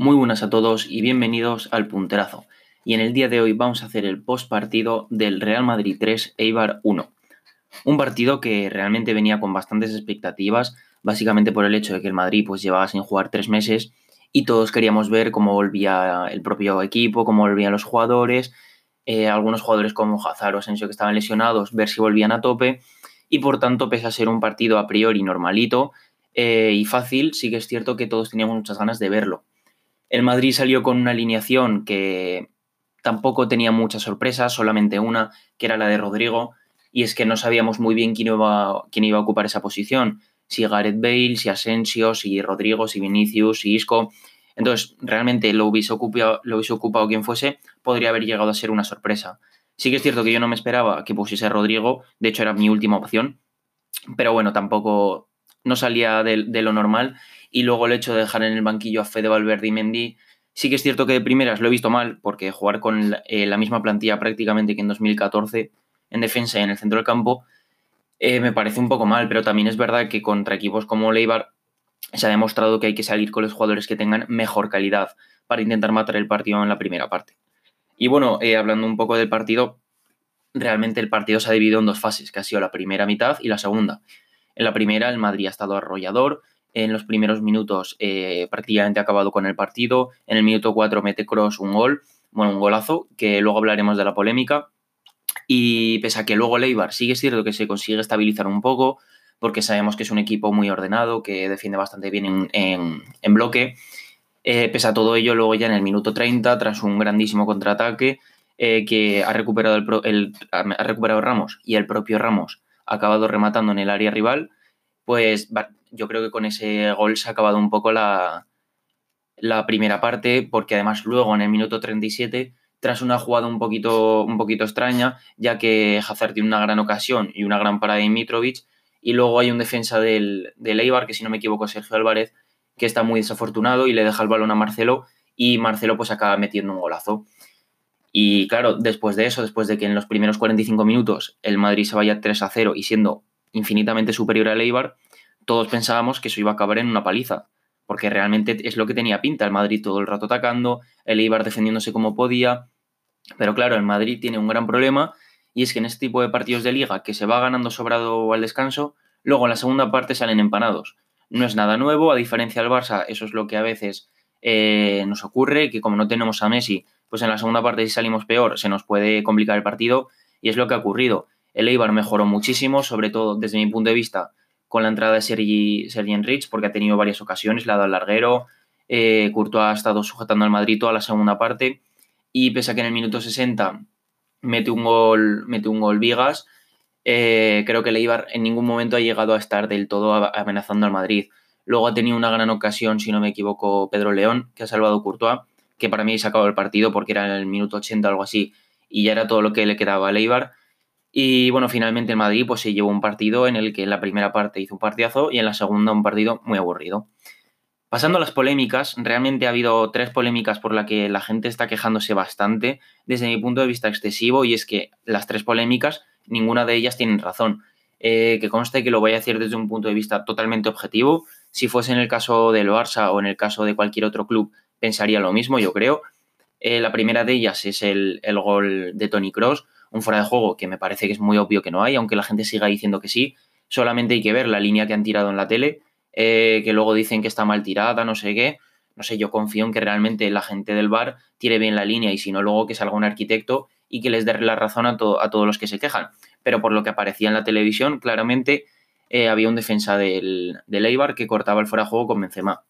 Muy buenas a todos y bienvenidos al Punterazo. Y en el día de hoy vamos a hacer el post partido del Real Madrid 3 Eibar 1. Un partido que realmente venía con bastantes expectativas, básicamente por el hecho de que el Madrid pues llevaba sin jugar tres meses y todos queríamos ver cómo volvía el propio equipo, cómo volvían los jugadores, eh, algunos jugadores como Hazard o Asensio que estaban lesionados, ver si volvían a tope y por tanto pese a ser un partido a priori normalito eh, y fácil, sí que es cierto que todos teníamos muchas ganas de verlo. El Madrid salió con una alineación que tampoco tenía muchas sorpresas, solamente una, que era la de Rodrigo, y es que no sabíamos muy bien quién iba, quién iba a ocupar esa posición, si Gareth Bale, si Asensio, si Rodrigo, si Vinicius, si Isco. Entonces, realmente lo hubiese, ocupado, lo hubiese ocupado quien fuese, podría haber llegado a ser una sorpresa. Sí que es cierto que yo no me esperaba que pusiese Rodrigo, de hecho era mi última opción, pero bueno, tampoco no salía de, lo normal y luego el hecho de dejar en el banquillo a Fede Valverde y Mendy, sí que es cierto que de primeras lo he visto mal, porque jugar con eh, la misma plantilla prácticamente que en 2014 en defensa y en el centro del campo eh, me parece un poco mal, pero también es verdad que contra equipos como Leibar se ha demostrado que hay que salir con los jugadores que tengan mejor calidad para intentar matar el partido en la primera parte. Y bueno, eh, hablando un poco del partido, realmente el partido se ha dividido en dos fases, que ha sido la primera mitad y la segunda. En la primera el Madrid ha estado arrollador, en los primeros minutos eh, prácticamente ha acabado con el partido. En el minuto 4 mete Cross un gol, bueno, un golazo, que luego hablaremos de la polémica. Y pese a que luego Leibar sigue cierto que se consigue estabilizar un poco, porque sabemos que es un equipo muy ordenado, que defiende bastante bien en, bloque. Eh, pese a todo ello, luego ya en el minuto 30, tras un grandísimo contraataque eh, que ha recuperado, el, ha recuperado Ramos y el propio Ramos acabado rematando en el área rival, pues yo creo que con ese gol se ha acabado un poco la, la primera parte, porque además luego en el minuto 37, tras una jugada un poquito, un poquito extraña, ya que Hazard tiene una gran ocasión y una gran parada de Mitrovic, y luego hay un defensa del, del Eibar, que si no me equivoco es Sergio Álvarez, que está muy desafortunado y le deja el balón a Marcelo, y Marcelo pues acaba metiendo un golazo. Y claro, después de eso, después de que en los primeros 45 minutos el Madrid se vaya 3 a 0 y siendo infinitamente superior al Eibar, todos pensábamos que eso iba a acabar en una paliza, porque realmente es lo que tenía pinta, el Madrid todo el rato atacando, el Eibar defendiéndose como podía, pero claro, el Madrid tiene un gran problema y es que en este tipo de partidos de liga que se va ganando sobrado al descanso, luego en la segunda parte salen empanados. No es nada nuevo, a diferencia del Barça, eso es lo que a veces eh, nos ocurre, que como no tenemos a Messi, pues en la segunda parte si salimos peor, se nos puede complicar el partido y es lo que ha ocurrido. El Eibar mejoró muchísimo, sobre todo desde mi punto de vista, con la entrada de Sergi, Sergi Enrich, porque ha tenido varias ocasiones, le ha dado al larguero, eh, Courtois ha estado sujetando al Madrid toda la segunda parte, y pese a que en el minuto 60 mete un gol, mete un gol Vigas, eh, creo que el Eibar en ningún momento ha llegado a estar del todo amenazando al Madrid. Luego ha tenido una gran ocasión, si no me equivoco, Pedro León, que ha salvado Courtois, que para mí ha sacado el partido porque era en el minuto 80 o algo así, y ya era todo lo que le quedaba al Eibar. Y bueno, finalmente el Madrid pues se llevó un partido en el que en la primera parte hizo un partidazo y en la segunda un partido muy aburrido. Pasando a las polémicas, realmente ha habido tres polémicas por las que la gente está quejándose bastante desde mi punto de vista excesivo y es que las tres polémicas, ninguna de ellas tienen razón. Eh, que conste que lo voy a decir desde un punto de vista totalmente objetivo. Si fuese en el caso del Barça o en el caso de cualquier otro club, pensaría lo mismo, yo creo. Eh, la primera de ellas es el, el gol de Tony Cross un fuera de juego que me parece que es muy obvio que no hay, aunque la gente siga diciendo que sí. Solamente hay que ver la línea que han tirado en la tele, eh, que luego dicen que está mal tirada, no sé qué. No sé, yo confío en que realmente la gente del bar tire bien la línea y si no, luego que salga un arquitecto y que les dé la razón a, a todos los que se quejan. Pero por lo que aparecía en la televisión, claramente eh, había un defensa del, del Eibar que cortaba el fuera de juego con Benzema.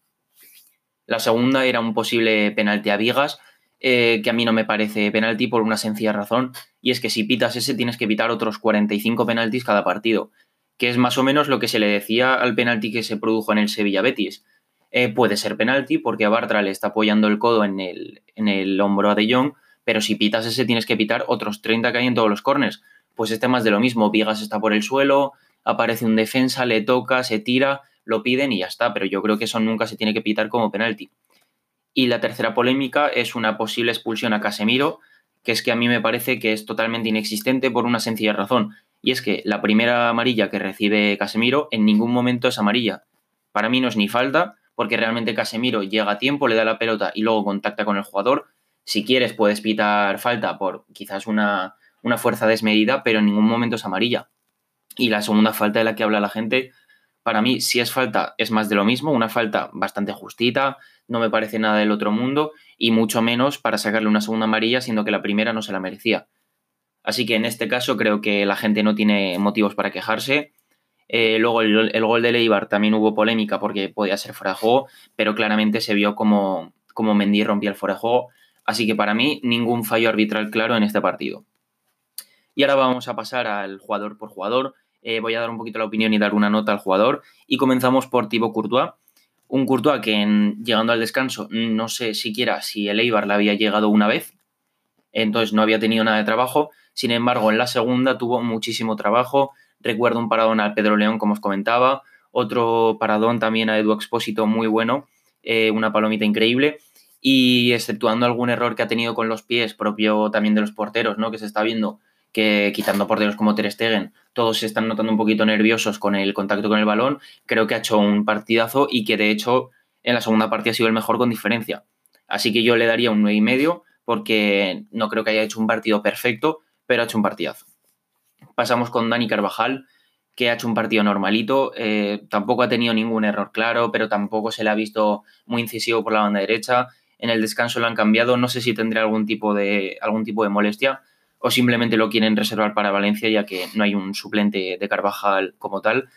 La segunda era un posible penalti a Vigas, eh, que a mí no me parece penalti por una sencilla razón, y es que si pitas ese tienes que evitar otros 45 penaltis cada partido, que es más o menos lo que se le decía al penalti que se produjo en el Sevilla Betis. Eh, puede ser penalti porque a Bartra le está apoyando el codo en el, en el hombro a De Jong, pero si pitas ese tienes que evitar otros 30 que hay en todos los corners. Pues este más de lo mismo, Vigas está por el suelo, aparece un defensa, le toca, se tira, lo piden y ya está, pero yo creo que eso nunca se tiene que pitar como penalti. Y la tercera polémica es una posible expulsión a Casemiro, que es que a mí me parece que es totalmente inexistente por una sencilla razón. Y es que la primera amarilla que recibe Casemiro en ningún momento es amarilla. Para mí no es ni falta, porque realmente Casemiro llega a tiempo, le da la pelota y luego contacta con el jugador. Si quieres, puedes pitar falta por quizás una, una fuerza desmedida, pero en ningún momento es amarilla. Y la segunda falta de la que habla la gente, para mí, si es falta, es más de lo mismo, una falta bastante justita, no me parece nada del otro mundo, y mucho menos para sacarle una segunda amarilla, siendo que la primera no se la merecía. Así que en este caso creo que la gente no tiene motivos para quejarse. Eh, luego el, gol de Leibar también hubo polémica porque podía ser fuera de juego, pero claramente se vio como, como Mendy rompía el fuera de juego. Así que para mí ningún fallo arbitral claro en este partido. Y ahora vamos a pasar al jugador por jugador. Eh, voy a dar un poquito la opinión y dar una nota al jugador. Y comenzamos por Thibaut Courtois. Un Courtois que llegando al descanso no sé siquiera si el Eibar le había llegado una vez. Entonces no había tenido nada de trabajo. Sin embargo, en la segunda tuvo muchísimo trabajo. Recuerdo un paradón al Pedro León, como os comentaba. Otro paradón también a Edu Expósito muy bueno. Eh, una palomita increíble. Y exceptuando algún error que ha tenido con los pies, propio también de los porteros, ¿no? Que se está viendo que quitando porteros como Ter Stegen, todos se están notando un poquito nerviosos con el contacto con el balón. Creo que ha hecho un partidazo y que de hecho en la segunda parte ha sido el mejor con diferencia. Así que yo le daría un 9,5 porque no creo que haya hecho un partido perfecto, pero ha hecho un partidazo. Pasamos con Dani Carvajal, que ha hecho un partido normalito. Eh, tampoco ha tenido ningún error claro, pero tampoco se le ha visto muy incisivo por la banda derecha. En el descanso lo han cambiado. No sé si tendrá algún tipo de, algún tipo de molestia o simplemente lo quieren reservar para Valencia ya que no hay un suplente de Carvajal como tal.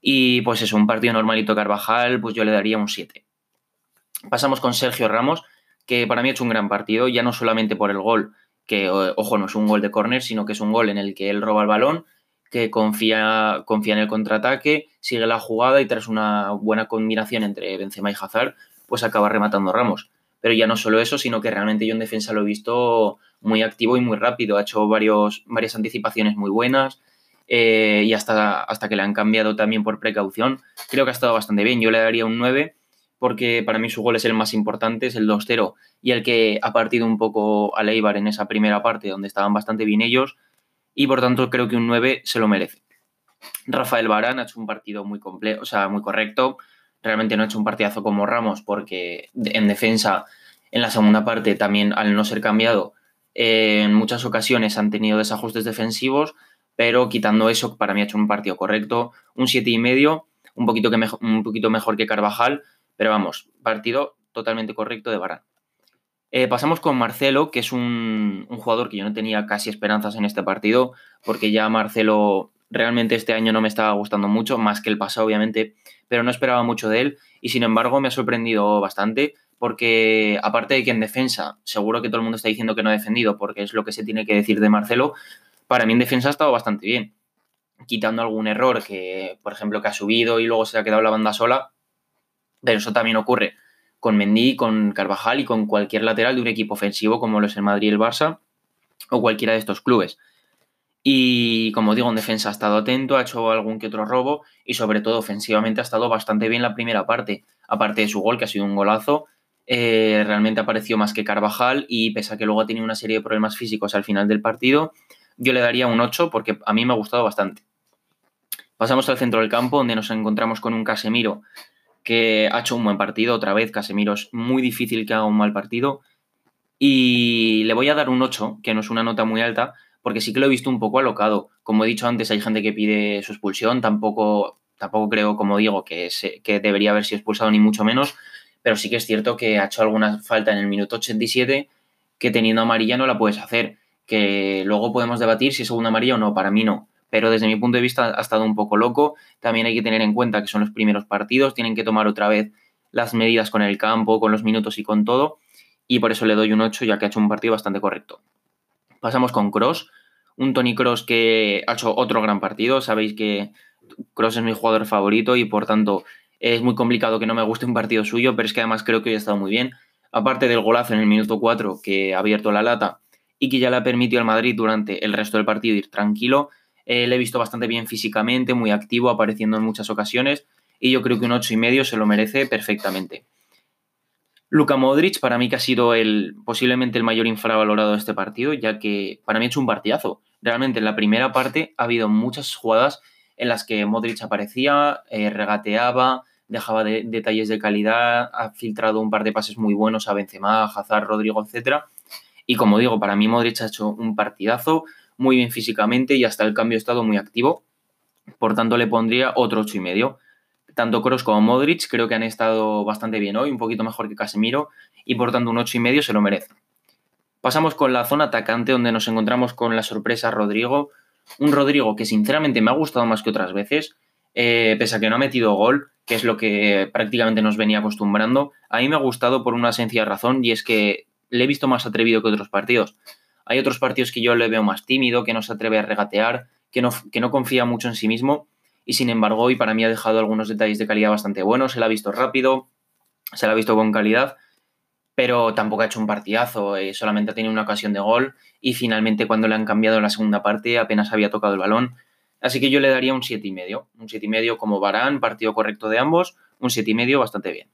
Y pues es un partido normalito Carvajal, pues yo le daría un 7. Pasamos con Sergio Ramos, que para mí ha hecho un gran partido, ya no solamente por el gol, que ojo, no es un gol de córner, sino que es un gol en el que él roba el balón, que confía, confía en el contraataque, sigue la jugada y tras una buena combinación entre Benzema y Hazard, pues acaba rematando Ramos. Pero ya no solo eso, sino que realmente yo en defensa lo he visto muy activo y muy rápido. Ha hecho varios, varias anticipaciones muy buenas eh, y hasta, hasta que le han cambiado también por precaución. Creo que ha estado bastante bien. Yo le daría un 9 porque para mí su gol es el más importante, es el 2-0 y el que ha partido un poco a Leibar en esa primera parte donde estaban bastante bien ellos y por tanto creo que un 9 se lo merece. Rafael Barán ha hecho un partido muy completo, o sea, muy correcto realmente no ha hecho un partidazo como Ramos porque en defensa en la segunda parte también al no ser cambiado eh, en muchas ocasiones han tenido desajustes defensivos, pero quitando eso para mí ha hecho un partido correcto, un siete y medio, un poquito, que un poquito mejor que Carvajal, pero vamos, partido totalmente correcto de Barán. Eh, pasamos con Marcelo, que es un, jugador que yo no tenía casi esperanzas en este partido, porque ya Marcelo realmente este año no me estaba gustando mucho, más que el pasado obviamente, pero no esperaba mucho de él y sin embargo me ha sorprendido bastante porque aparte de que en defensa, seguro que todo el mundo está diciendo que no ha defendido porque es lo que se tiene que decir de Marcelo, para mí en defensa ha estado bastante bien, quitando algún error que, por ejemplo, que ha subido y luego se ha quedado la banda sola, pero eso también ocurre con Mendy, con Carvajal y con cualquier lateral de un equipo ofensivo como lo es el Madrid y el Barça o cualquiera de estos clubes. Y como digo, en defensa ha estado atento, ha hecho algún que otro robo y sobre todo ofensivamente ha estado bastante bien la primera parte. Aparte de su gol, que ha sido un golazo, eh, realmente apareció más que Carvajal y pese a que luego ha tenido una serie de problemas físicos al final del partido, yo le daría un 8 porque a mí me ha gustado bastante. Pasamos al centro del campo donde nos encontramos con un Casemiro que ha hecho un buen partido. Otra vez, Casemiro es muy difícil que haga un mal partido. Y le voy a dar un 8, que no es una nota muy alta, porque sí que lo he visto un poco alocado. Como he dicho antes, hay gente que pide su expulsión, tampoco, tampoco creo, como digo, que, que debería haber sido expulsado ni mucho menos, pero sí que es cierto que ha hecho alguna falta en el minuto 87 que teniendo amarilla no la puedes hacer, que luego podemos debatir si es segunda amarilla o no, para mí no. Pero desde mi punto de vista ha estado un poco loco. También hay que tener en cuenta que son los primeros partidos, tienen que tomar otra vez las medidas con el campo, con los minutos y con todo. Y por eso le doy un 8, ya que ha hecho un partido bastante correcto. Pasamos con Cross, un Tony Cross que ha hecho otro gran partido. Sabéis que Cross es mi jugador favorito y por tanto es muy complicado que no me guste un partido suyo, pero es que además creo que hoy ha estado muy bien. Aparte del golazo en el minuto 4 que ha abierto la lata y que ya le ha permitido al Madrid durante el resto del partido ir tranquilo, eh, le he visto bastante bien físicamente, muy activo, apareciendo en muchas ocasiones y yo creo que un 8 y medio se lo merece perfectamente. Luka Modric, para mí que ha sido el, posiblemente el mayor infravalorado de este partido, ya que para mí ha hecho un partidazo. Realmente en la primera parte ha habido muchas jugadas en las que Modric aparecía, eh, regateaba, dejaba detalles de calidad, ha filtrado un par de pases muy buenos a Benzema, a Hazard, Rodrigo, etc. Y como digo, para mí Modric ha hecho un partidazo, muy bien físicamente y hasta el cambio ha estado muy activo. Por tanto, le pondría otro ocho y medio. Tanto Kroos como Modric creo que han estado bastante bien hoy, un poquito mejor que Casemiro, y por tanto un ocho y medio se lo merece. Pasamos con la zona atacante, donde nos encontramos con la sorpresa Rodrigo. Un Rodrigo que sinceramente me ha gustado más que otras veces, eh, pese a que no ha metido gol, que es lo que prácticamente nos venía acostumbrando. A mí me ha gustado por una sencilla razón, y es que le he visto más atrevido que otros partidos. Hay otros partidos que yo le veo más tímido, que no se atreve a regatear, que no confía mucho en sí mismo y sin embargo hoy para mí ha dejado algunos detalles de calidad bastante buenos, se la ha visto rápido, se la ha visto con calidad, pero tampoco ha hecho un partidazo, eh, solamente ha tenido una ocasión de gol y finalmente cuando le han cambiado la segunda parte apenas había tocado el balón, así que yo le daría un 7,5, un 7,5 como Barán, partido correcto de ambos, un 7,5 bastante bien.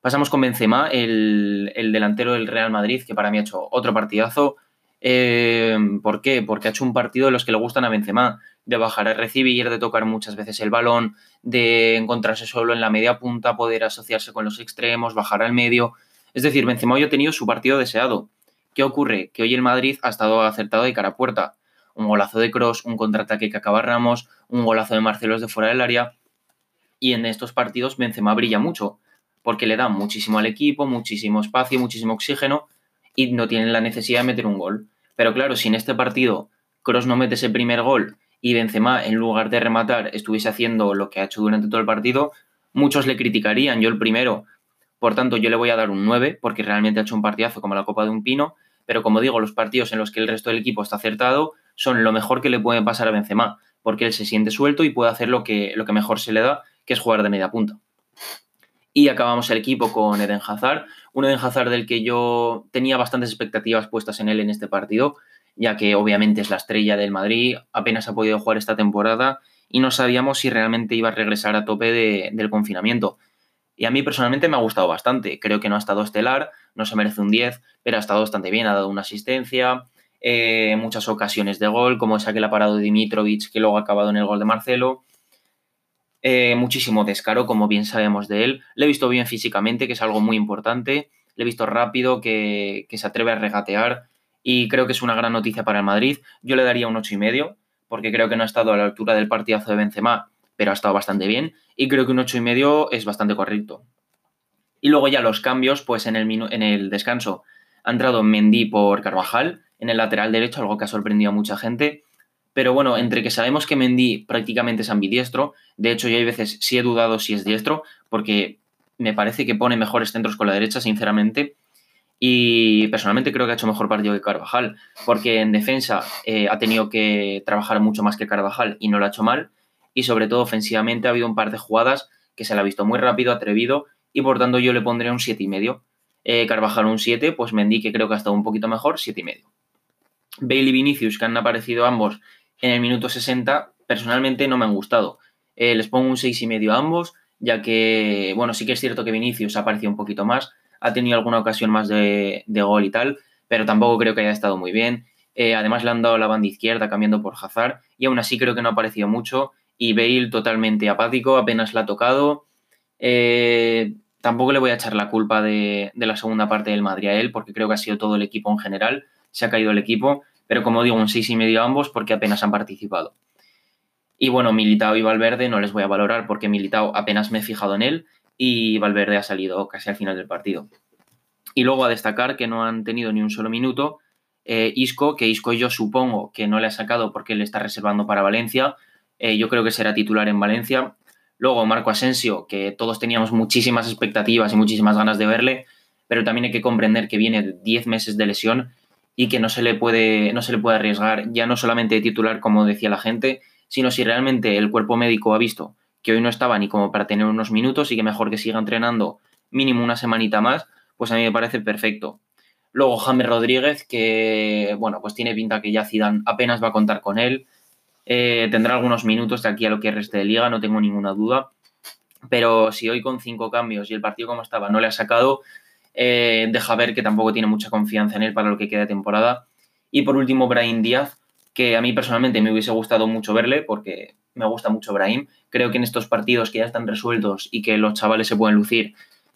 Pasamos con Benzema, el, el delantero del Real Madrid, que para mí ha hecho otro partidazo, eh, ¿Por qué? Porque ha hecho un partido de los que le gustan a Benzema, de bajar a recibir, de tocar muchas veces el balón, de encontrarse solo en la media punta, poder asociarse con los extremos, bajar al medio. Es decir, Benzema hoy ha tenido su partido deseado. ¿Qué ocurre? Que hoy el Madrid ha estado acertado de cara a puerta. Un golazo de Cross, un contraataque que acaba Ramos, un golazo de Marcelos de fuera del área. Y en estos partidos Benzema brilla mucho, porque le da muchísimo al equipo, muchísimo espacio, muchísimo oxígeno y no tiene la necesidad de meter un gol. Pero claro, si en este partido Cross no mete ese primer gol y Benzema, en lugar de rematar, estuviese haciendo lo que ha hecho durante todo el partido, muchos le criticarían, yo el primero. Por tanto, yo le voy a dar un 9, porque realmente ha hecho un partidazo como la Copa de un Pino, pero como digo, los partidos en los que el resto del equipo está acertado son lo mejor que le puede pasar a Benzema, porque él se siente suelto y puede hacer lo que, lo que mejor se le da, que es jugar de media punta. Y acabamos el equipo con Eden Hazard, un Eden Hazard del que yo tenía bastantes expectativas puestas en él en este partido, ya que obviamente es la estrella del Madrid, apenas ha podido jugar esta temporada y no sabíamos si realmente iba a regresar a tope del confinamiento. Y a mí personalmente me ha gustado bastante. Creo que no ha estado estelar, no se merece un 10, pero ha estado bastante bien. Ha dado una asistencia, eh, muchas ocasiones de gol, como esa que le ha parado Dimitrovic, que luego ha acabado en el gol de Marcelo. Eh, muchísimo descaro, como bien sabemos de él. Le he visto bien físicamente, que es algo muy importante. Le he visto rápido, que, se atreve a regatear y creo que es una gran noticia para el Madrid. Yo le daría un ocho y medio, porque creo que no ha estado a la altura del partidazo de Benzema, pero ha estado bastante bien y creo que un ocho y medio es bastante correcto. Y luego ya los cambios, pues en el, en el descanso ha entrado Mendy por Carvajal en el lateral derecho, algo que ha sorprendido a mucha gente. Pero bueno, entre que sabemos que Mendy prácticamente es ambidiestro, de hecho yo hay veces sí he dudado si es diestro, porque me parece que pone mejores centros con la derecha, sinceramente. Y personalmente creo que ha hecho mejor partido que Carvajal, porque en defensa eh, ha tenido que trabajar mucho más que Carvajal y no lo ha hecho mal. Y sobre todo ofensivamente ha habido un par de jugadas que se le ha visto muy rápido, atrevido, y por tanto yo le pondría un 7,5. Eh, Carvajal un 7, pues Mendy que creo que ha estado un poquito mejor, 7,5. Bale y Vinicius, que han aparecido ambos en el minuto 60, personalmente no me han gustado. Eh, les pongo un 6,5 a ambos, ya que, bueno, sí que es cierto que Vinicius ha aparecido un poquito más, ha tenido alguna ocasión más de, gol y tal, pero tampoco creo que haya estado muy bien. Eh, además le han dado la banda izquierda cambiando por Hazard y aún así creo que no ha aparecido mucho y Bale totalmente apático, apenas la ha tocado. Eh, tampoco le voy a echar la culpa de, de, la segunda parte del Madrid a él porque creo que ha sido todo el equipo en general, se ha caído el equipo pero como digo, un 6,5 a ambos porque apenas han participado. Y bueno, Militao y Valverde no les voy a valorar porque Militao apenas me he fijado en él y Valverde ha salido casi al final del partido. Y luego a destacar que no han tenido ni un solo minuto eh, Isco, que Isco yo supongo que no le ha sacado porque le está reservando para Valencia. Eh, yo creo que será titular en Valencia. Luego Marco Asensio, que todos teníamos muchísimas expectativas y muchísimas ganas de verle, pero también hay que comprender que viene de 10 meses de lesión y que no se le puede, no se le puede arriesgar ya no solamente de titular, como decía la gente, sino si realmente el cuerpo médico ha visto que hoy no estaba ni como para tener unos minutos y que mejor que siga entrenando mínimo una semanita más, pues a mí me parece perfecto. Luego James Rodríguez, que bueno, pues tiene pinta que ya Zidane apenas va a contar con él. Eh, tendrá algunos minutos de aquí a lo que reste de liga, no tengo ninguna duda. Pero si hoy con cinco cambios y el partido como estaba no le ha sacado, eh, deja ver que tampoco tiene mucha confianza en él para lo que queda temporada. Y por último, Brian Díaz, que a mí personalmente me hubiese gustado mucho verle porque me gusta mucho Brahim. Creo que en estos partidos que ya están resueltos y que los chavales se pueden lucir,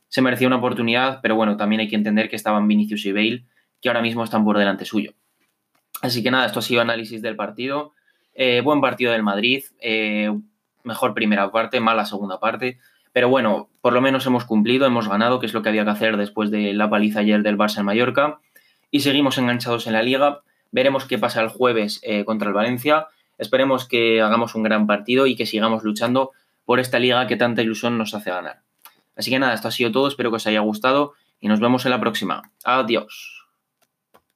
se merecía una oportunidad, pero bueno, también hay que entender que estaban Vinicius y Bale, que ahora mismo están por delante suyo. Así que nada, esto ha sido análisis del partido. Eh, buen partido del Madrid, eh, mejor primera parte, mala segunda parte. Pero bueno, por lo menos hemos cumplido, hemos ganado, que es lo que había que hacer después de la paliza ayer del Barça en Mallorca. Y seguimos enganchados en la liga. Veremos qué pasa el jueves eh, contra el Valencia. Esperemos que hagamos un gran partido y que sigamos luchando por esta liga que tanta ilusión nos hace ganar. Así que nada, esto ha sido todo, espero que os haya gustado y nos vemos en la próxima. Adiós.